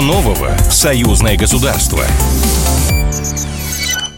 Нового в союзное государство?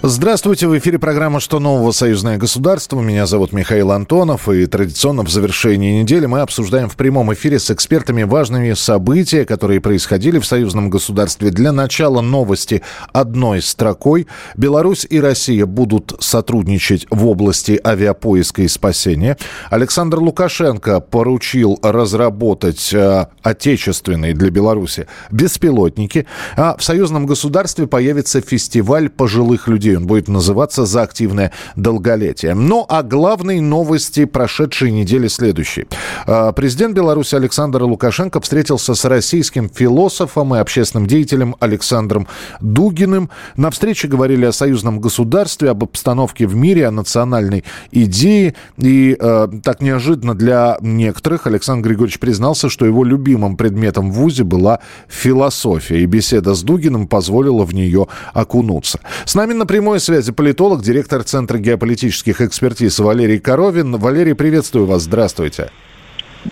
Здравствуйте, в эфире программа «Что нового? Союзное государство». Меня зовут Михаил Антонов, и традиционно в завершении недели мы обсуждаем в прямом эфире с экспертами важные события, которые происходили в союзном государстве. Для начала новости одной строкой. Беларусь и Россия будут сотрудничать в области авиапоиска и спасения. Александр Лукашенко поручил разработать э, отечественные для Беларуси беспилотники. А в союзном государстве появится фестиваль пожилых людей людей. Он будет называться «За активное долголетие». Ну, а главные новости прошедшей недели следующие. А, президент Беларуси Александр Лукашенко встретился с российским философом и общественным деятелем Александром Дугиным. На встрече говорили о союзном государстве, об обстановке в мире, о национальной идее. И э, так неожиданно для некоторых Александр Григорьевич признался, что его любимым предметом в ВУЗе была философия. И беседа с Дугиным позволила в нее окунуться. С нами на прямой связи политолог, директор Центра геополитических экспертиз Валерий Коровин. Валерий, приветствую вас. Здравствуйте.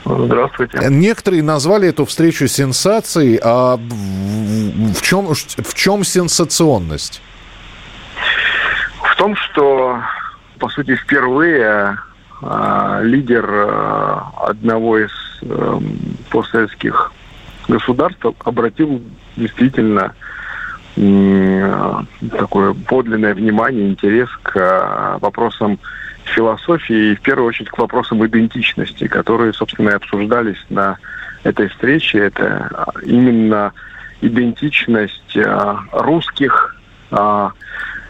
Здравствуйте. Некоторые назвали эту встречу сенсацией, а в чем, в чем сенсационность? В том, что, по сути, впервые э, лидер э, одного из э, постсоветских государств обратил действительно такое подлинное внимание, интерес к а, вопросам философии и в первую очередь к вопросам идентичности, которые, собственно, и обсуждались на этой встрече. Это а, именно идентичность а, русских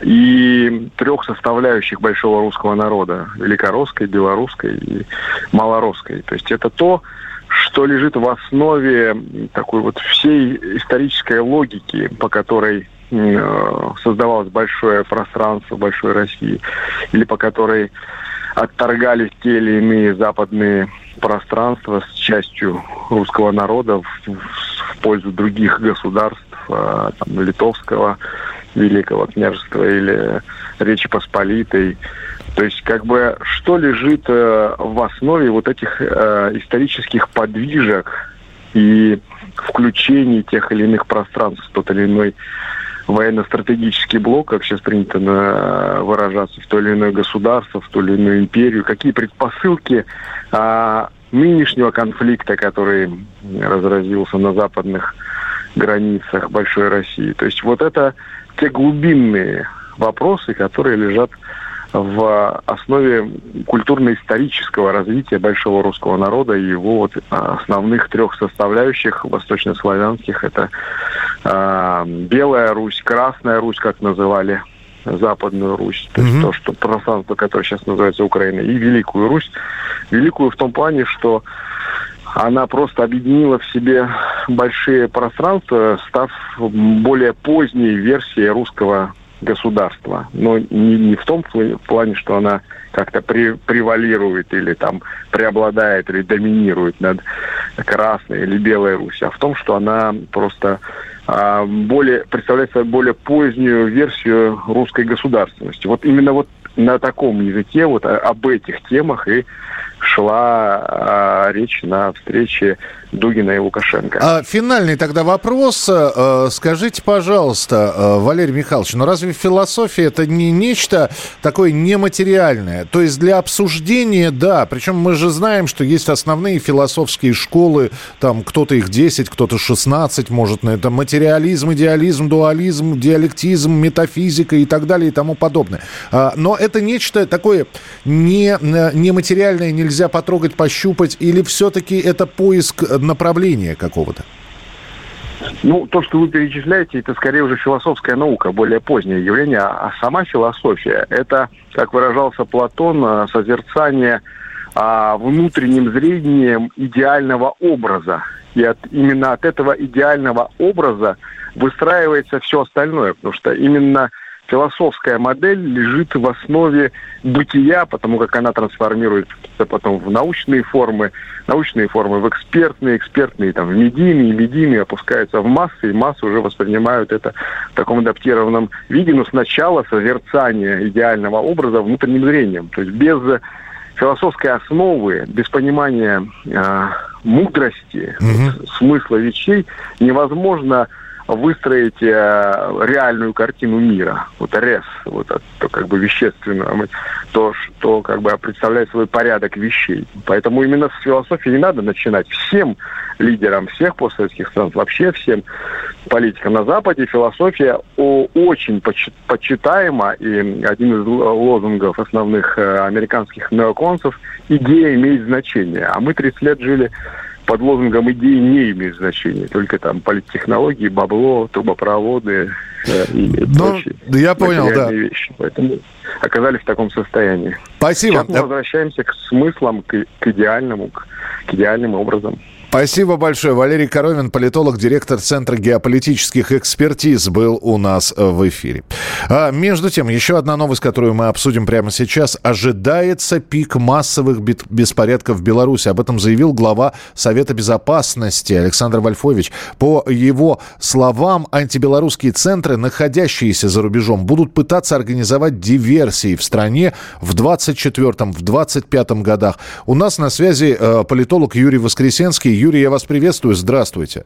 и трех составляющих большого русского народа. Великорусской, белорусской и малорусской. То есть это то, что лежит в основе такой вот всей исторической логики, по которой э, создавалось большое пространство большой России, или по которой отторгались те или иные западные пространства с частью русского народа в, в пользу других государств, э, там, литовского великого княжества или Речи Посполитой. То есть, как бы, что лежит э, в основе вот этих э, исторических подвижек и включений тех или иных пространств в тот или иной военно-стратегический блок, как сейчас принято на, выражаться, в то или иное государство, в ту или иную империю, какие предпосылки а, нынешнего конфликта, который разразился на западных границах большой России. То есть вот это те глубинные вопросы, которые лежат основе культурно-исторического развития большого русского народа и его вот основных трех составляющих восточнославянских. Это э, Белая Русь, Красная Русь, как называли Западную Русь, то есть mm-hmm. то, что пространство, которое сейчас называется Украина, и Великую Русь. Великую в том плане, что она просто объединила в себе большие пространства, став более поздней версией русского государства. Но не, не в том плане, что она как-то при, превалирует или там преобладает или доминирует над Красной или Белой Русью, а в том, что она просто а, более, представляет собой более позднюю версию русской государственности. Вот именно вот на таком языке, вот об этих темах и шла а, речь на встрече Дугина и Лукашенко. А, финальный тогда вопрос. А, скажите, пожалуйста, а, Валерий Михайлович, ну разве философия это не нечто такое нематериальное? То есть для обсуждения, да, причем мы же знаем, что есть основные философские школы, там кто-то их 10, кто-то 16, может, на это материализм, идеализм, дуализм, диалектизм, метафизика и так далее и тому подобное. А, но это нечто такое не, нематериальное, нельзя потрогать, пощупать, или все-таки это поиск направления какого-то? Ну, то, что вы перечисляете, это скорее уже философская наука, более позднее явление. А сама философия – это, как выражался Платон, э, созерцание а, внутренним зрением идеального образа. И от, именно от этого идеального образа выстраивается все остальное, потому что именно философская модель лежит в основе бытия, потому как она трансформируется потом в научные формы, научные формы в экспертные, экспертные там, в медийные, медийные опускаются в массы, и массы уже воспринимают это в таком адаптированном виде, но сначала созерцание идеального образа внутренним зрением. То есть без философской основы, без понимания э, мудрости, mm-hmm. смысла вещей невозможно выстроить э, реальную картину мира. Вот рез, вот то как бы вещественное, то, что как бы представляет свой порядок вещей. Поэтому именно с философии не надо начинать. Всем лидерам всех постсоветских стран, вообще всем политикам на Западе философия очень почитаема, и один из лозунгов основных э, американских неоконцев – идея имеет значение. А мы 30 лет жили под лозунгом идеи не имеет значения. Только там политтехнологии, бабло, трубопроводы э, и ну, прочие я понял, да. вещи. Поэтому оказались в таком состоянии. Спасибо. Сейчас мы возвращаемся к смыслам, к, к идеальному, к, к идеальным образом. Спасибо большое. Валерий Коровин, политолог, директор Центра геополитических экспертиз, был у нас в эфире. А, между тем, еще одна новость, которую мы обсудим прямо сейчас. Ожидается пик массовых беспорядков в Беларуси. Об этом заявил глава Совета Безопасности Александр Вольфович. По его словам, антибелорусские центры, находящиеся за рубежом, будут пытаться организовать диверсии в стране в 24-м, в 25-м годах. У нас на связи э, политолог Юрий Воскресенский. Юрий, я вас приветствую. Здравствуйте.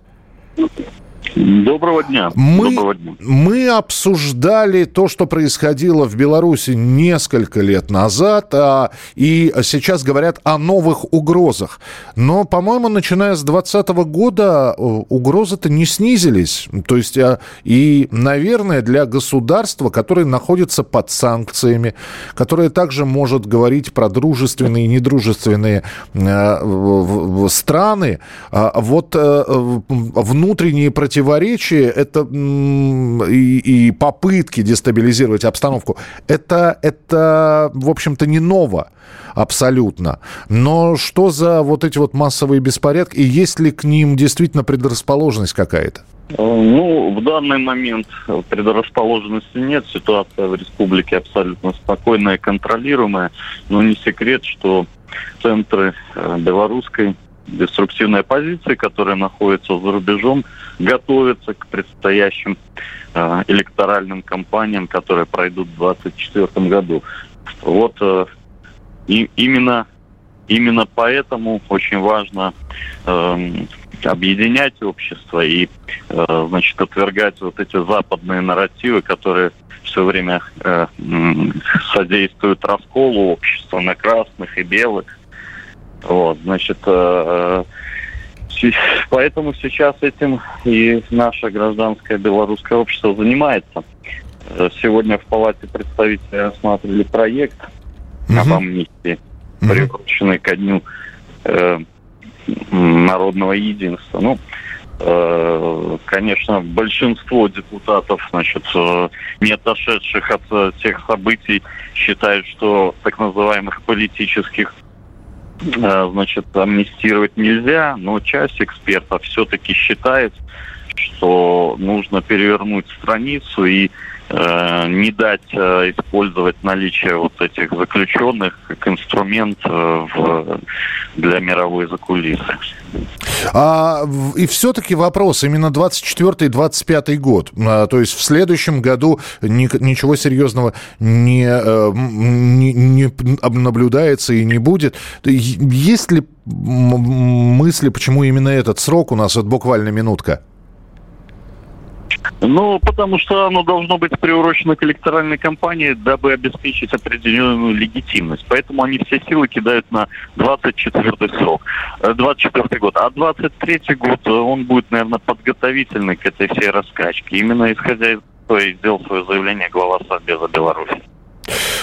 Доброго дня. Мы, Доброго дня. мы обсуждали то, что происходило в Беларуси несколько лет назад, а, и сейчас говорят о новых угрозах. Но, по-моему, начиная с 2020 года э, угрозы-то не снизились. То есть, а, и, наверное, для государства, которое находится под санкциями, которое также может говорить про дружественные и недружественные э, страны, а, вот э, внутренние противоречия противоречия это, и, и попытки дестабилизировать обстановку, это, это, в общем-то, не ново абсолютно. Но что за вот эти вот массовые беспорядки, и есть ли к ним действительно предрасположенность какая-то? Ну, в данный момент предрасположенности нет. Ситуация в республике абсолютно спокойная контролируемая. Но не секрет, что центры э, белорусской деструктивной оппозиции, которая находится за рубежом, готовятся к предстоящим э, электоральным кампаниям, которые пройдут в 2024 году. Вот э, и именно именно поэтому очень важно э, объединять общество и, э, значит, отвергать вот эти западные нарративы, которые все время э, содействуют расколу общества на красных и белых, вот, значит, э, э, поэтому сейчас этим и наше гражданское белорусское общество занимается. Э, сегодня в Палате представителей рассматривали проект uh-huh. об амнистии, приуроченный ко дню э, народного единства. Ну, конечно, большинство депутатов, значит, не отошедших от тех событий, считают, что так называемых политических значит, амнистировать нельзя, но часть экспертов все-таки считает, что нужно перевернуть страницу и э, не дать э, использовать наличие вот этих заключенных как инструмент э, в, для мировой закулисы. А, и все-таки вопрос, именно 24 и 25 год, а, то есть в следующем году ни, ничего серьезного не, э, не, не наблюдается и не будет. Есть ли мысли, почему именно этот срок у нас, вот буквально минутка? Ну, потому что оно должно быть приурочено к электоральной кампании, дабы обеспечить определенную легитимность. Поэтому они все силы кидают на 24-й срок, 24-й год. А 23-й год, э, он будет, наверное, подготовительный к этой всей раскачке. Именно исходя из этого и сделал свое заявление глава Совбеза Беларуси.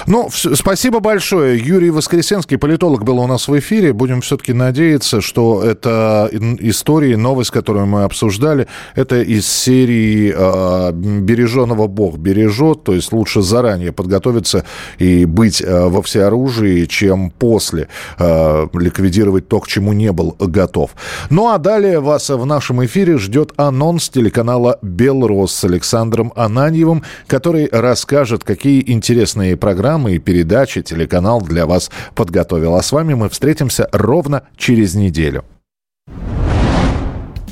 Ну, спасибо большое. Юрий Воскресенский, политолог, был у нас в эфире. Будем все-таки надеяться, что это истории, новость, которую мы обсуждали, это из серии э, «Береженого Бог бережет», то есть лучше заранее подготовиться и быть э, во всеоружии, чем после э, ликвидировать то, к чему не был готов. Ну, а далее вас в нашем эфире ждет анонс телеканала «Белрос» с Александром Ананьевым, который расскажет, какие интересные программы программы и передачи телеканал для вас подготовил. А с вами мы встретимся ровно через неделю.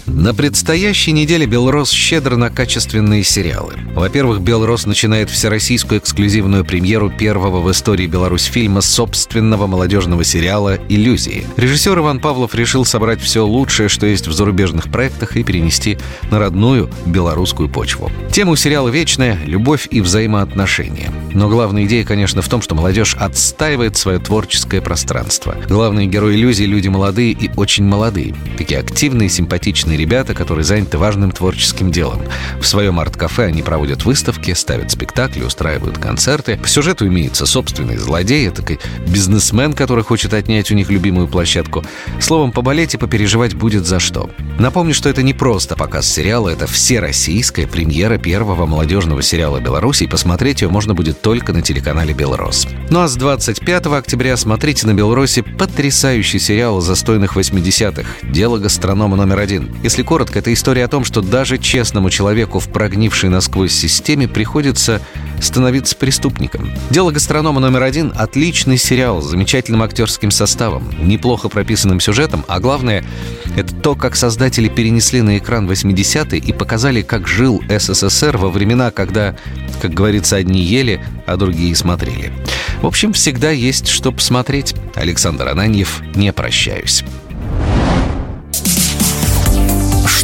На предстоящей неделе «Белрос» щедр на качественные сериалы. Во-первых, «Белрос» начинает всероссийскую эксклюзивную премьеру первого в истории Беларусь фильма собственного молодежного сериала «Иллюзии». Режиссер Иван Павлов решил собрать все лучшее, что есть в зарубежных проектах и перенести на родную белорусскую почву. Тема у сериала вечная – любовь и взаимоотношения. Но главная идея, конечно, в том, что молодежь отстаивает свое творческое пространство. Главные герои «Иллюзии» – люди молодые и очень молодые. Такие активные, симпатичные ребята, которые заняты важным творческим делом. В своем арт-кафе они проводят выставки, ставят спектакли, устраивают концерты. По сюжету имеется собственный злодей, такой бизнесмен, который хочет отнять у них любимую площадку. Словом, поболеть и попереживать будет за что. Напомню, что это не просто показ сериала, это всероссийская премьера первого молодежного сериала Беларуси, и посмотреть ее можно будет только на телеканале «Белрос». Ну а с 25 октября смотрите на «Белросе» потрясающий сериал застойных 80-х «Дело гастронома номер один». Если коротко, это история о том, что даже честному человеку в прогнившей насквозь системе приходится становиться преступником. «Дело гастронома номер один» — отличный сериал с замечательным актерским составом, неплохо прописанным сюжетом, а главное — это то, как создатели перенесли на экран 80-е и показали, как жил СССР во времена, когда, как говорится, одни ели, а другие смотрели. В общем, всегда есть что посмотреть. Александр Ананьев, не прощаюсь.